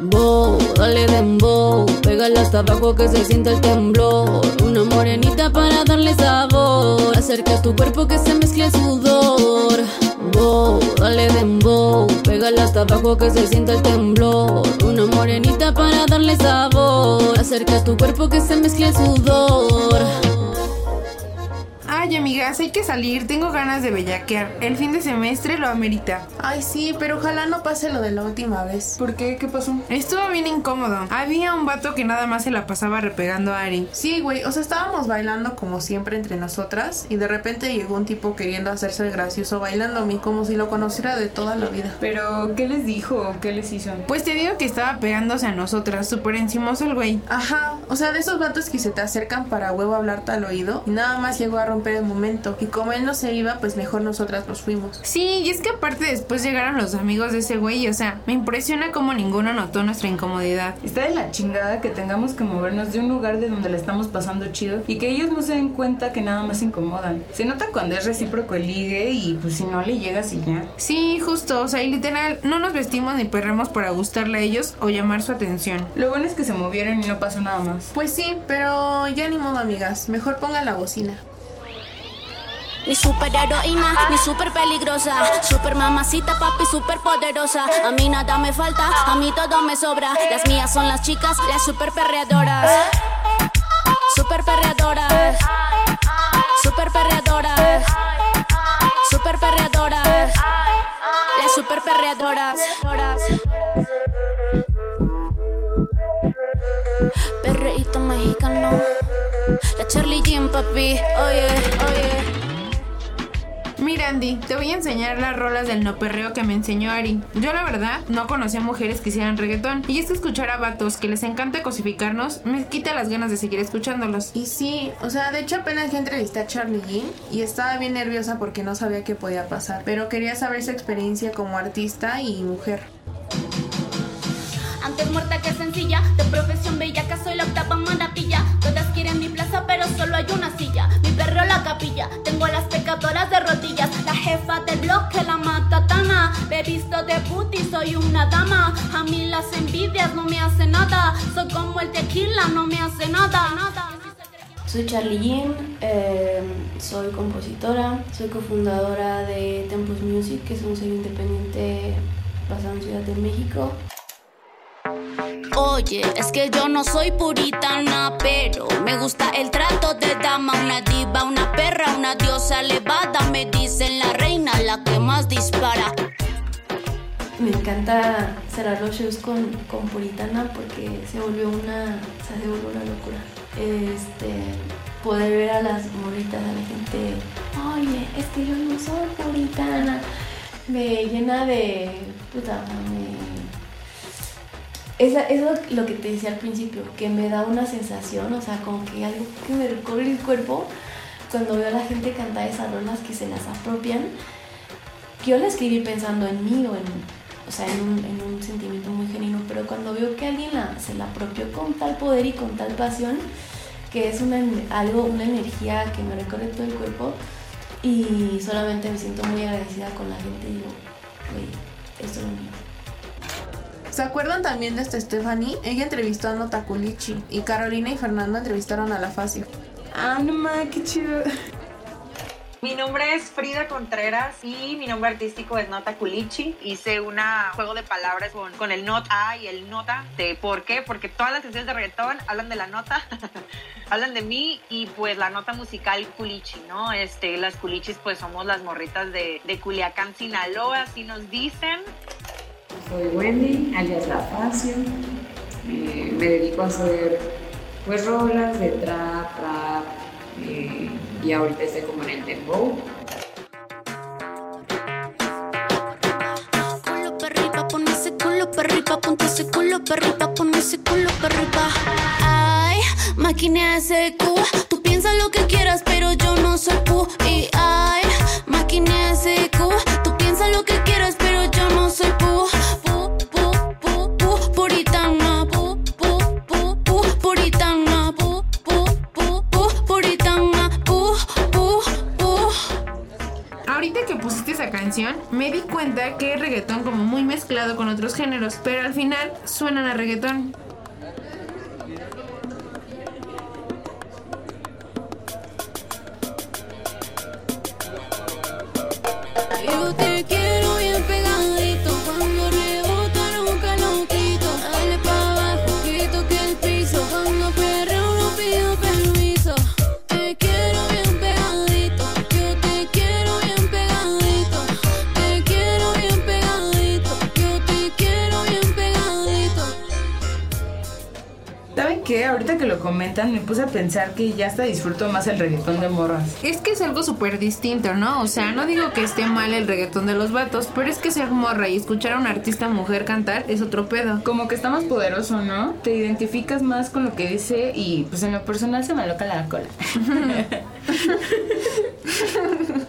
Bow, dale dembow, pégale hasta abajo que se sienta el temblor. Una morenita para darle sabor, acerca tu cuerpo que se mezcle el sudor. Bow, dale dembow, pégale hasta abajo que se sienta el temblor. Una morenita para darle sabor, acerca tu cuerpo que se mezcle el sudor. Ay, amigas, hay que salir. Tengo ganas de bellaquear. El fin de semestre lo amerita. Ay, sí, pero ojalá no pase lo de la última vez. ¿Por qué? ¿Qué pasó? Estuvo bien incómodo. Había un vato que nada más se la pasaba repegando a Ari. Sí, güey, o sea, estábamos bailando como siempre entre nosotras y de repente llegó un tipo queriendo hacerse el gracioso bailándome como si lo conociera de toda la vida. Pero, ¿qué les dijo qué les hizo? Pues te digo que estaba pegándose a nosotras, súper encimoso el güey. Ajá, o sea, de esos vatos que se te acercan para huevo hablarte al oído y nada más llegó a romper el momento. Y como él no se iba, pues mejor nosotras nos fuimos. Sí, y es que aparte después llegaron los amigos de ese güey, o sea, me impresiona como ninguno notó nuestra incomodidad. Está de la chingada que tengamos que movernos de un lugar de donde le estamos pasando chido y que ellos no se den cuenta que nada más incomodan. Se nota cuando es recíproco el ligue y pues si no le llegas y ya. Sí, justo, o sea, y literal, no nos vestimos ni perremos para gustarle a ellos o llamar su atención. Lo bueno es que se movieron y no pasó nada más. Pues sí, pero ya ni modo, amigas. Mejor ponga la bocina. Mi super heroína, mi super peligrosa. Super mamacita, papi, super poderosa. A mí nada me falta, a mí todo me sobra. Las mías son las chicas, las super perreadoras. Super perreadoras. Super perreadoras. Super perreadoras. Las super perreadoras. Perreíto mexicano. La Charlie Jean, papi. Oye, oye. Mira, Andy, te voy a enseñar las rolas del no perreo que me enseñó Ari. Yo, la verdad, no conocía mujeres que hicieran reggaetón. Y es que escuchar a vatos que les encanta cosificarnos me quita las ganas de seguir escuchándolos. Y sí, o sea, de hecho apenas yo entrevisté a Charlie Jean y estaba bien nerviosa porque no sabía qué podía pasar, pero quería saber su experiencia como artista y mujer. Antes muerta que sencilla, de profesión bella que soy la octava maravilla. Solo hay una silla. Mi perro la capilla, tengo las pecadoras de rodillas. La jefa del bloque, la matatana. Me visto de puti, soy una dama. A mí las envidias no me hacen nada. Soy como el tequila, no me hace nada, nada. Soy Charlie Jean, eh, soy compositora, soy cofundadora de Tempus Music, que es un sello independiente basado en Ciudad de México. Oye, es que yo no soy puritana, pero me gusta el trato de dama, una diva, una perra, una diosa elevada. Me dicen la reina, la que más dispara. Me encanta cerrar los shows con, con Puritana porque se volvió una, se volvió una locura. Este, poder ver a las morritas, a la gente, oye, es que yo no soy puritana, me llena de, puta, me... Eso es lo que te decía al principio, que me da una sensación, o sea, como que algo que me recorre el cuerpo cuando veo a la gente cantar esas rolas que se las apropian. Yo la escribí pensando en mí o en, o sea, en un, en un sentimiento muy genuino, pero cuando veo que alguien la- se la apropió con tal poder y con tal pasión, que es una, algo, una energía que me recorre todo el cuerpo y solamente me siento muy agradecida con la gente y digo, güey, esto es lo mío. ¿Se acuerdan también de esta Stephanie? Ella entrevistó a Nota Culichi y Carolina y Fernando entrevistaron a La Facio. Ah, no ma, qué chido. Mi nombre es Frida Contreras y mi nombre artístico es Nota Culichi. Hice un juego de palabras con, con el not A y el nota. De, ¿Por qué? Porque todas las canciones de reggaetón hablan de la nota, hablan de mí y pues la nota musical Culichi, ¿no? Este, las Culichis pues somos las morritas de, de Culiacán, Sinaloa, así nos dicen. Soy Wendy, alias La Facio. Eh, me dedico a hacer pues rolas de trap, rap eh, y ahorita estoy como en el dembow. Ay, máquina ese Q, tú piensas lo que quieras, pero yo no soy pu. Y ay, máquina ese Q, tú piensas lo que quieras, pero yo no soy pu. Canción, me di cuenta que es reggaetón como muy mezclado con otros géneros, pero al final suenan a reggaetón. Comentan me puse a pensar que ya hasta disfruto más el reggaetón de morras. Es que es algo súper distinto, ¿no? O sea, no digo que esté mal el reggaetón de los vatos, pero es que ser morra y escuchar a una artista mujer cantar es otro pedo. Como que está más poderoso, ¿no? Te identificas más con lo que dice y pues en lo personal se me aloca la cola.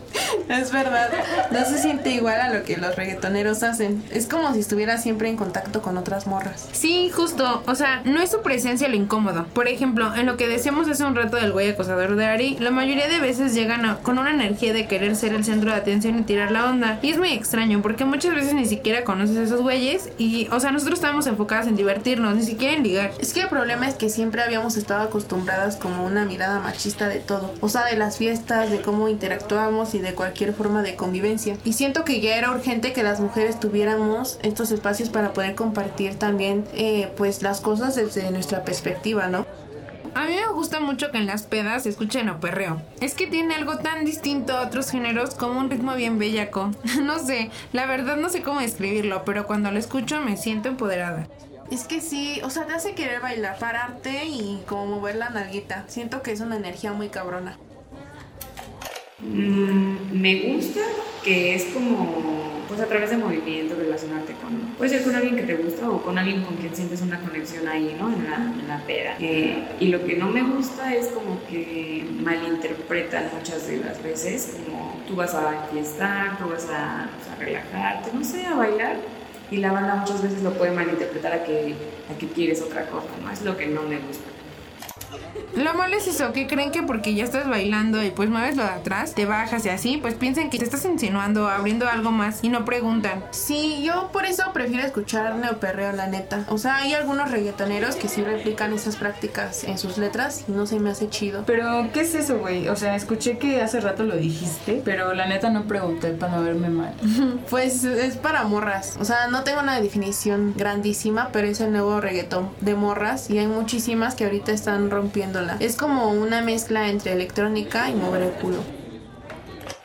Es verdad, no se siente igual a lo que los reggaetoneros hacen. Es como si estuviera siempre en contacto con otras morras. Sí, justo. O sea, no es su presencia lo incómodo. Por ejemplo, en lo que decíamos hace un rato del güey acosador de Ari, la mayoría de veces llegan a- con una energía de querer ser el centro de atención y tirar la onda. Y es muy extraño porque muchas veces ni siquiera conoces a esos güeyes y, o sea, nosotros estábamos enfocadas en divertirnos, ni siquiera en ligar. Es que el problema es que siempre habíamos estado acostumbradas como una mirada machista de todo. O sea, de las fiestas, de cómo interactuamos y de cualquier forma de convivencia. Y siento que ya era urgente que las mujeres tuviéramos estos espacios para poder compartir también eh, pues las cosas desde nuestra perspectiva, ¿no? A mí me gusta mucho que en las pedas se escuchen o perreo. Es que tiene algo tan distinto a otros géneros como un ritmo bien bellaco. no sé, la verdad no sé cómo describirlo, pero cuando lo escucho me siento empoderada. Es que sí, o sea, te hace querer bailar, pararte y como mover la nalguita. Siento que es una energía muy cabrona. Mm, me gusta que es como, pues a través de movimiento, relacionarte con, puede con alguien que te gusta o con alguien con quien sientes una conexión ahí, ¿no? En la, en la peda. Eh, y lo que no me gusta es como que malinterpretan muchas de las veces, como tú vas a fiestar, tú vas a, pues, a relajarte, no sé, a bailar. Y la banda muchas veces lo puede malinterpretar a que, a que quieres otra cosa, ¿no? Es lo que no me gusta. Lo malo es eso, que creen que porque ya estás bailando y pues mueves lo de atrás, te bajas y así, pues piensan que te estás insinuando, abriendo algo más y no preguntan. Sí, yo por eso prefiero escuchar neoperreo, la neta. O sea, hay algunos reggaetoneros que sí replican esas prácticas en sus letras y no se me hace chido. Pero, ¿qué es eso, güey? O sea, escuché que hace rato lo dijiste, pero la neta no pregunté para no verme mal. Pues es para morras. O sea, no tengo una definición grandísima, pero es el nuevo reggaetón de morras y hay muchísimas que ahorita están Es como una mezcla entre electrónica y mover el culo.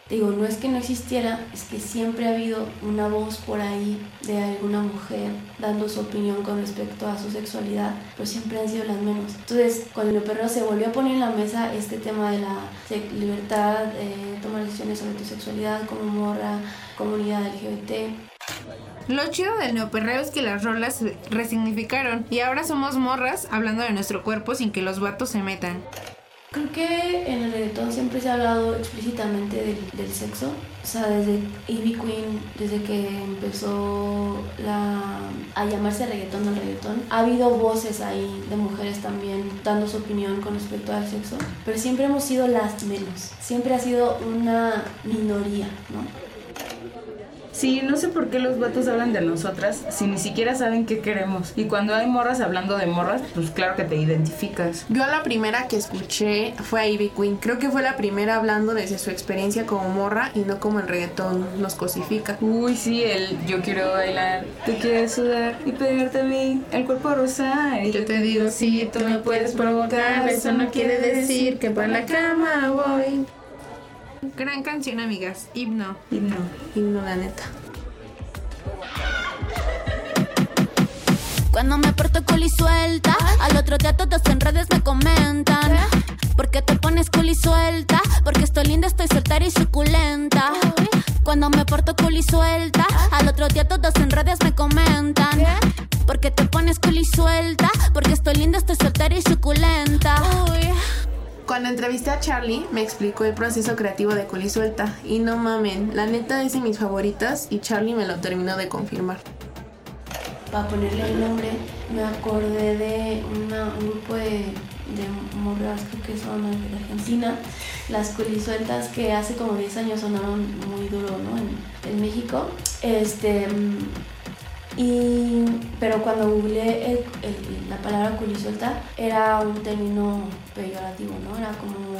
Digo, no es que no existiera, es que siempre ha habido una voz por ahí de alguna mujer dando su opinión con respecto a su sexualidad, pero siempre han sido las menos. Entonces, cuando el perro se volvió a poner en la mesa este tema de la libertad, eh, tomar decisiones sobre tu sexualidad como morra, comunidad LGBT, Lo chido del neoperreo es que las rolas se resignificaron y ahora somos morras hablando de nuestro cuerpo sin que los vatos se metan. Creo que en el reggaetón siempre se ha hablado explícitamente del, sexo. O sea, desde Ivy Queen, desde que empezó a llamarse reggaetón al reggaetón, ha habido voces ahí de mujeres también dando su opinión con respecto al sexo. Pero siempre hemos sido las menos. Siempre ha sido una minoría, ¿no? Sí, no sé por qué los vatos hablan de nosotras si ni siquiera saben qué queremos. Y cuando hay morras hablando de morras, pues claro que te identificas. Yo la primera que escuché fue a Ivy Queen. Creo que fue la primera hablando desde su experiencia como morra y no como el reggaetón nos cosifica. Uy, sí, el yo quiero bailar, tú quieres sudar y pegarte a mí, el cuerpo rosa. Y yo te digo, sí, tú me puedes provocar, eso no quiere decir que para la cama voy. Gran canción, amigas. Himno. Y no. Y no, la neta. Cuando me porto culi suelta, al otro día todos en redes me comentan. ¿Por qué te pones culi suelta? Porque estoy linda, estoy soltera y suculenta. Cuando me porto culi suelta, al otro día todos en redes me comentan. ¿Por qué te pones culi suelta? Porque estoy linda, estoy soltera y suculenta. Cuando entrevisté a Charlie, me explicó el proceso creativo de Culi Suelta. Y no mamen, la neta es de mis favoritas y Charlie me lo terminó de confirmar. para ponerle el nombre, me acordé de un grupo de de creo que son de Argentina, las culisueltas que hace como 10 años sonaron muy duro, ¿no? En, en México. Este, y, pero cuando googleé el- el- la palabra culisuelta era un término peyorativo, ¿no? Era como,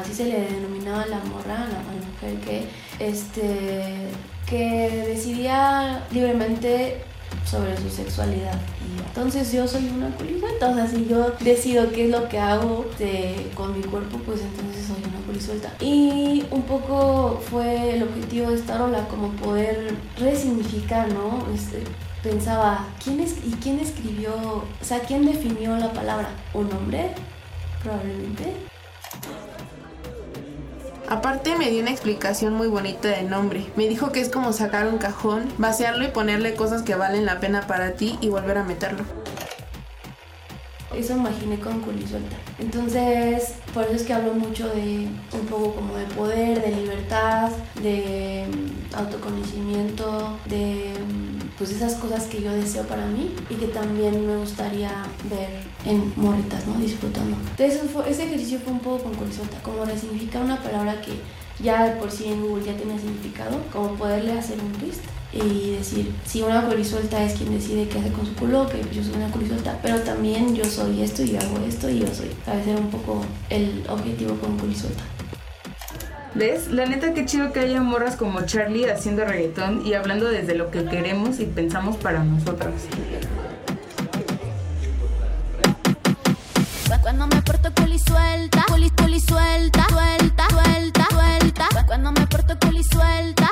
así se le denominaba la morra, a la, mujer que, este, que decidía libremente sobre su sexualidad. Y entonces yo soy una culisuelta, o sea, si yo decido qué es lo que hago de- con mi cuerpo, pues entonces soy una culisuelta. Y un poco fue el objetivo de esta rola, como poder resignificar, ¿no? Este, pensaba, ¿quién es, ¿y quién escribió, o sea, quién definió la palabra? ¿Un hombre? Probablemente. Aparte me dio una explicación muy bonita del nombre. Me dijo que es como sacar un cajón, vaciarlo y ponerle cosas que valen la pena para ti y volver a meterlo. Eso imaginé con culisuelta. Entonces, por eso es que hablo mucho de un poco como de poder, de libertad, de mm, autoconocimiento, de mm, pues esas cosas que yo deseo para mí y que también me gustaría ver en morritas, ¿no? Disfrutando. Entonces, fue- ese ejercicio fue un poco con culisuelta, como resignificar una palabra que ya de por sí en Google ya tiene significado, como poderle hacer un twist y decir, si una culisuelta es quien decide qué hace con su culo, que yo soy una culisuelta, pero también yo soy esto y yo hago esto y yo soy. ¿Sabes? Era un poco el objetivo con culisuelta. ¿Ves? La neta, qué chido que haya morras como Charlie haciendo reggaetón y hablando desde lo que queremos y pensamos para nosotras. Cuando me porto culi suelta, culi culi suelta, suelta, suelta, suelta. Cuando me porto culi suelta,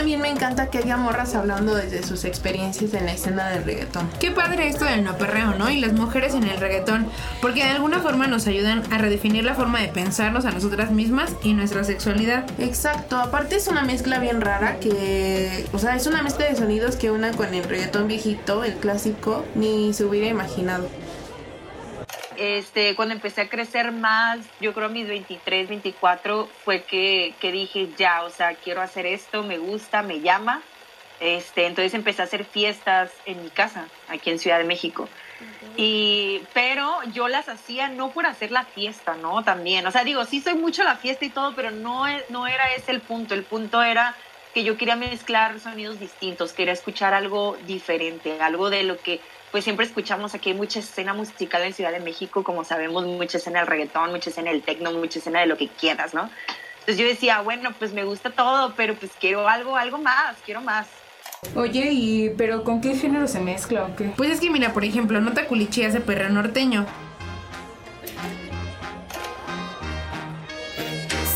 también me encanta que haya morras hablando desde sus experiencias en la escena del reggaetón. Qué padre esto del no perreo, ¿no? Y las mujeres en el reggaetón, porque de alguna forma nos ayudan a redefinir la forma de pensarnos a nosotras mismas y nuestra sexualidad. Exacto, aparte es una mezcla bien rara que, o sea, es una mezcla de sonidos que una con el reggaetón viejito, el clásico, ni se hubiera imaginado. Este, cuando empecé a crecer más, yo creo a mis 23, 24, fue que, que dije, ya, o sea, quiero hacer esto, me gusta, me llama. Este, entonces empecé a hacer fiestas en mi casa, aquí en Ciudad de México. Y, pero yo las hacía no por hacer la fiesta, ¿no? También, o sea, digo, sí soy mucho la fiesta y todo, pero no, no era ese el punto. El punto era que yo quería mezclar sonidos distintos, quería escuchar algo diferente, algo de lo que pues siempre escuchamos aquí hay mucha escena musical en Ciudad de México, como sabemos, mucha escena del reggaetón, mucha escena del techno, mucha escena de lo que quieras, ¿no? Entonces yo decía, bueno, pues me gusta todo, pero pues quiero algo, algo más, quiero más. Oye, ¿y pero con qué género se mezcla o qué? Pues es que mira, por ejemplo, Nota Culichi hace perreo norteño.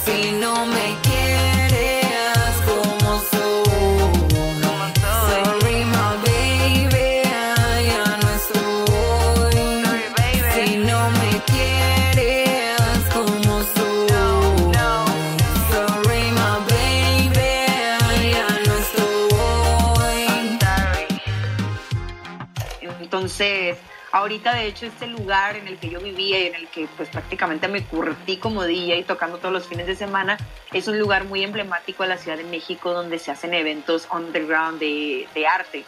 Si no me quieres Entonces, ahorita de hecho este lugar en el que yo vivía y en el que pues prácticamente me curtí como DJ tocando todos los fines de semana, es un lugar muy emblemático de la Ciudad de México donde se hacen eventos underground de, de arte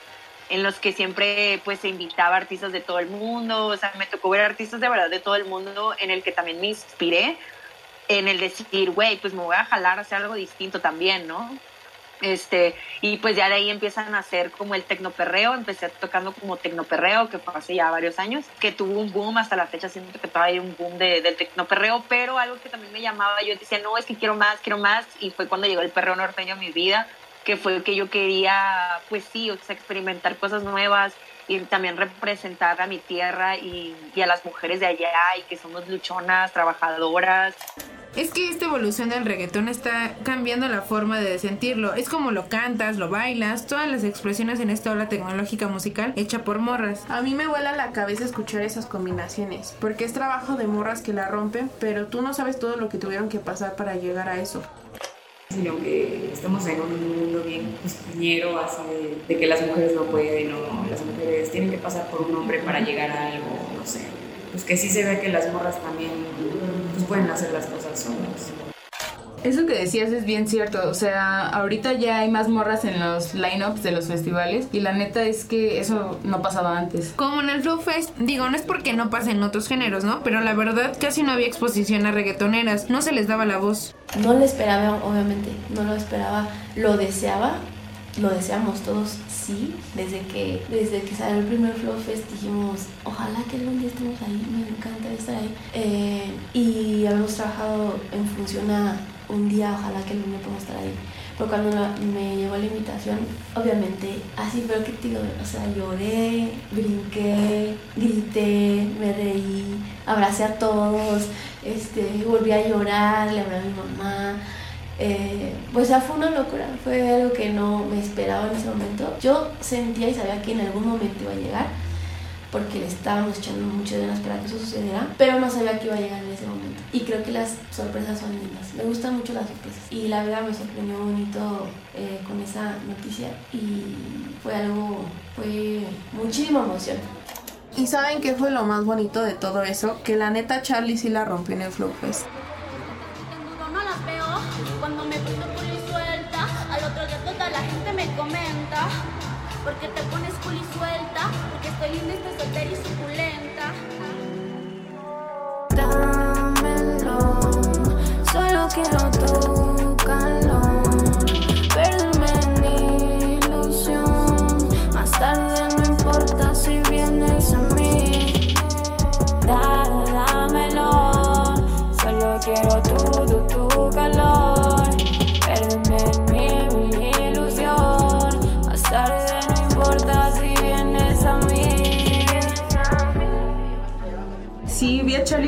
en los que siempre pues se invitaba artistas de todo el mundo, o sea, me tocó ver artistas de verdad de todo el mundo en el que también me inspiré en el decir, güey, pues me voy a jalar a hacer algo distinto también, ¿no? Este, y pues ya de ahí empiezan a hacer como el tecnoperreo, empecé tocando como tecnoperreo, que fue hace ya varios años, que tuvo un boom hasta la fecha, siento que todavía hay un boom de, del tecnoperreo, pero algo que también me llamaba, yo decía, no, es que quiero más, quiero más, y fue cuando llegó el perreo norteño a mi vida, que fue que yo quería, pues sí, o sea, experimentar cosas nuevas y también representar a mi tierra y, y a las mujeres de allá y que somos luchonas, trabajadoras. Es que esta evolución del reggaetón está cambiando la forma de sentirlo. Es como lo cantas, lo bailas, todas las expresiones en esta ola tecnológica musical hecha por morras. A mí me vuela la cabeza escuchar esas combinaciones, porque es trabajo de morras que la rompen, pero tú no sabes todo lo que tuvieron que pasar para llegar a eso. sino que estamos en un mundo bien cuñero, así de, de que las mujeres no pueden o las mujeres tienen que pasar por un hombre para llegar a algo, no sé. Pues que sí se ve que las morras también pueden hacer las cosas solas. Eso que decías es bien cierto, o sea, ahorita ya hay más morras en los lineups de los festivales y la neta es que eso no pasaba antes. Como en el Flow Fest, digo, no es porque no pase en otros géneros, ¿no? Pero la verdad casi no había exposición a reggaetoneras, no se les daba la voz. No lo esperaba, obviamente, no lo esperaba, lo deseaba, lo deseamos todos, sí, desde que, desde que salió el primer Flow Fest dijimos, ojalá que algún día estemos ahí, me encanta estar ahí. Eh, y habíamos trabajado en función a un día, ojalá que algún día podamos estar ahí. Pero cuando me llegó la invitación, obviamente, así pero que digo, o sea, lloré, brinqué, grité, me reí, abracé a todos, este, volví a llorar, le hablé a mi mamá. Eh, pues ya fue una locura, fue algo que no me esperaba en ese momento. Yo sentía y sabía que en algún momento iba a llegar, porque le estábamos echando mucho de ganas para que eso sucediera, pero no sabía que iba a llegar en ese momento. Y creo que las sorpresas son lindas, me gustan mucho las sorpresas. Y la verdad me sorprendió bonito eh, con esa noticia y fue algo, fue muchísima emoción. ¿Y saben qué fue lo más bonito de todo eso? Que la neta Charlie sí la rompió en el Flow Fest. Porque te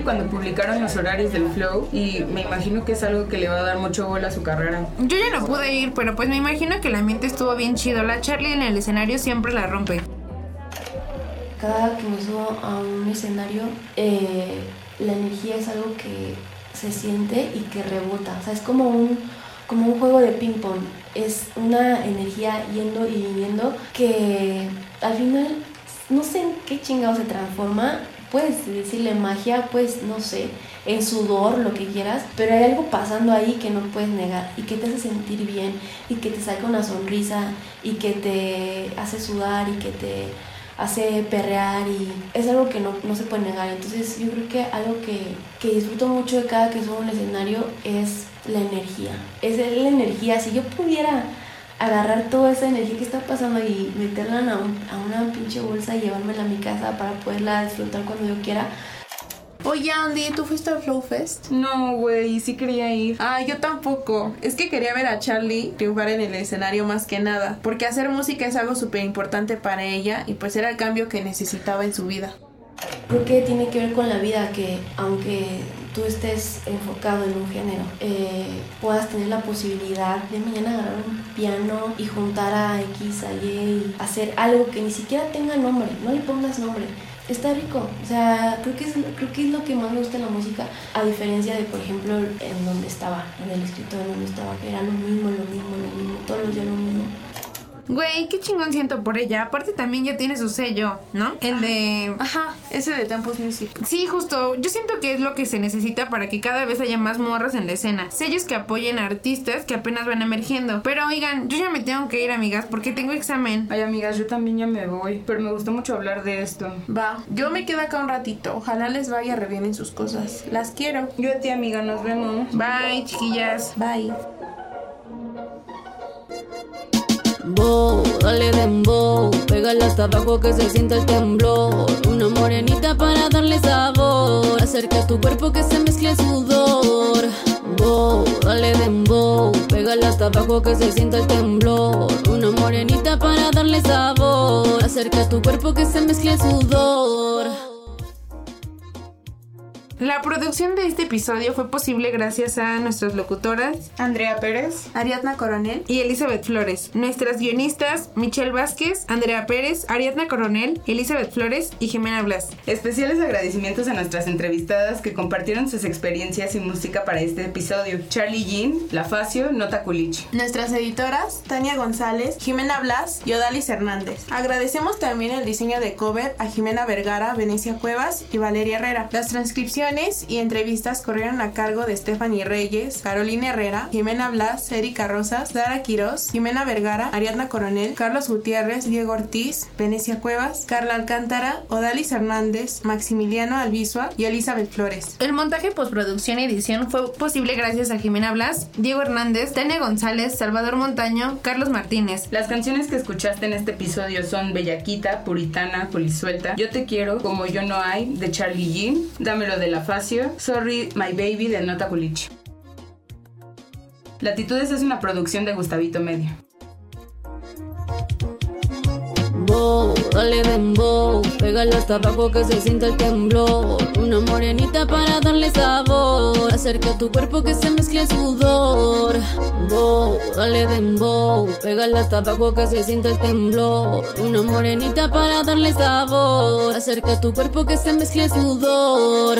cuando publicaron los horarios del Flow y me imagino que es algo que le va a dar mucho bola a su carrera. Yo ya no pude ir, pero pues me imagino que el ambiente estuvo bien chido. La Charlie en el escenario siempre la rompe. cada que me subo a un escenario, eh, la energía es algo que se siente y que rebota. O sea, es como un, como un juego de ping-pong. Es una energía yendo y viniendo que al final no sé en qué chingado se transforma. Puedes decirle magia, pues no sé, en sudor, lo que quieras, pero hay algo pasando ahí que no puedes negar y que te hace sentir bien y que te saca una sonrisa y que te hace sudar y que te hace perrear y es algo que no, no se puede negar. Entonces yo creo que algo que, que disfruto mucho de cada que subo un escenario es la energía. Es la energía. Si yo pudiera agarrar toda esa energía que está pasando y meterla a, un- a una pinche bolsa y llevármela a mi casa para poderla disfrutar cuando yo quiera, Oye, Andy, ¿tú fuiste al Flow Fest? No, güey, sí quería ir. Ah, yo tampoco. Es que quería ver a Charlie triunfar en el escenario más que nada. Porque hacer música es algo súper importante para ella y pues era el cambio que necesitaba en su vida. creo que tiene que ver con la vida que aunque tú estés enfocado en un género, eh, puedas tener la posibilidad de mañana agarrar un piano y juntar a X, a Y y hacer algo que ni siquiera tenga nombre, no le pongas nombre. Está rico, o sea, creo que, es, creo que es lo que más me gusta de la música, a diferencia de, por ejemplo, en donde estaba, en el escritorio donde estaba, que era lo mismo, lo mismo, lo mismo, todos los días lo mismo. Güey, qué chingón siento por ella. Aparte también ya tiene su sello, ¿no? El de... Ajá, ese de Tempos Music. Sí, justo. Yo siento que es lo que se necesita para que cada vez haya más morras en la escena. Sellos que apoyen a artistas que apenas van emergiendo. Pero oigan, yo ya me tengo que ir, amigas, porque tengo examen. Ay, amigas, yo también ya me voy, pero me gustó mucho hablar de esto. Va, yo me quedo acá un ratito. Ojalá les vaya re bien en sus cosas. Las quiero. Yo a ti, amiga, nos vemos. Bye, chiquillas. Bye. Bow, dale dembow, pégala hasta abajo que se sienta el temblor. Una morenita para darle sabor. Acerca tu cuerpo que se mezcle sudor. Bow, dale dembow, pégala hasta abajo que se sienta el temblor. Una morenita para darle sabor. Acerca tu cuerpo que se mezcle sudor. La producción de este episodio fue posible gracias a nuestras locutoras Andrea Pérez. Ariadna Coronel. y Elizabeth Flores. Nuestras guionistas, Michelle Vázquez, Andrea Pérez, Ariadna Coronel, Elizabeth Flores y Jimena Blas. Especiales agradecimientos a nuestras entrevistadas que compartieron sus experiencias y música para este episodio. Charlie Jean, La Facio, Nota Culichi. Nuestras editoras, Tania González, Jimena Blas y Odalis Hernández. Agradecemos también el diseño de cover a Jimena Vergara, Venecia Cuevas y Valeria Herrera. Las transcripciones Y entrevistas corrieron a cargo de Stephanie Reyes, Carolina Herrera, Jimena Blas, Erika Rosas, Sara Quiroz, Jimena Vergara, Ariadna Coronel, Carlos Gutiérrez, Diego Ortiz, Venecia Cuevas, Carla Alcántara, Odalis Hernández, Maximiliano Albizua y Elizabeth Flores. El montaje, postproducción y edición fue posible gracias a Jimena Blas, Diego Hernández, Tania González, Salvador Montaño, Carlos Martínez. Las canciones que escuchaste en este episodio son Bellaquita, Puritana, Polisuelta, Yo te quiero, Como yo no hay, de Charlie Jean, Dámelo de la Facio, Sorry My Baby de Nota Culichi. Latitudes es una producción de Gustavito Media. Bow, dale dembow, pégalo hasta abajo que se sienta el temblor. Una morenita para darle sabor, acerca tu cuerpo que se mezcle el sudor. Bow, dale dembow, pégalo hasta abajo que se sienta el temblor. Una morenita para darle sabor, acerca tu cuerpo que se mezcle el sudor.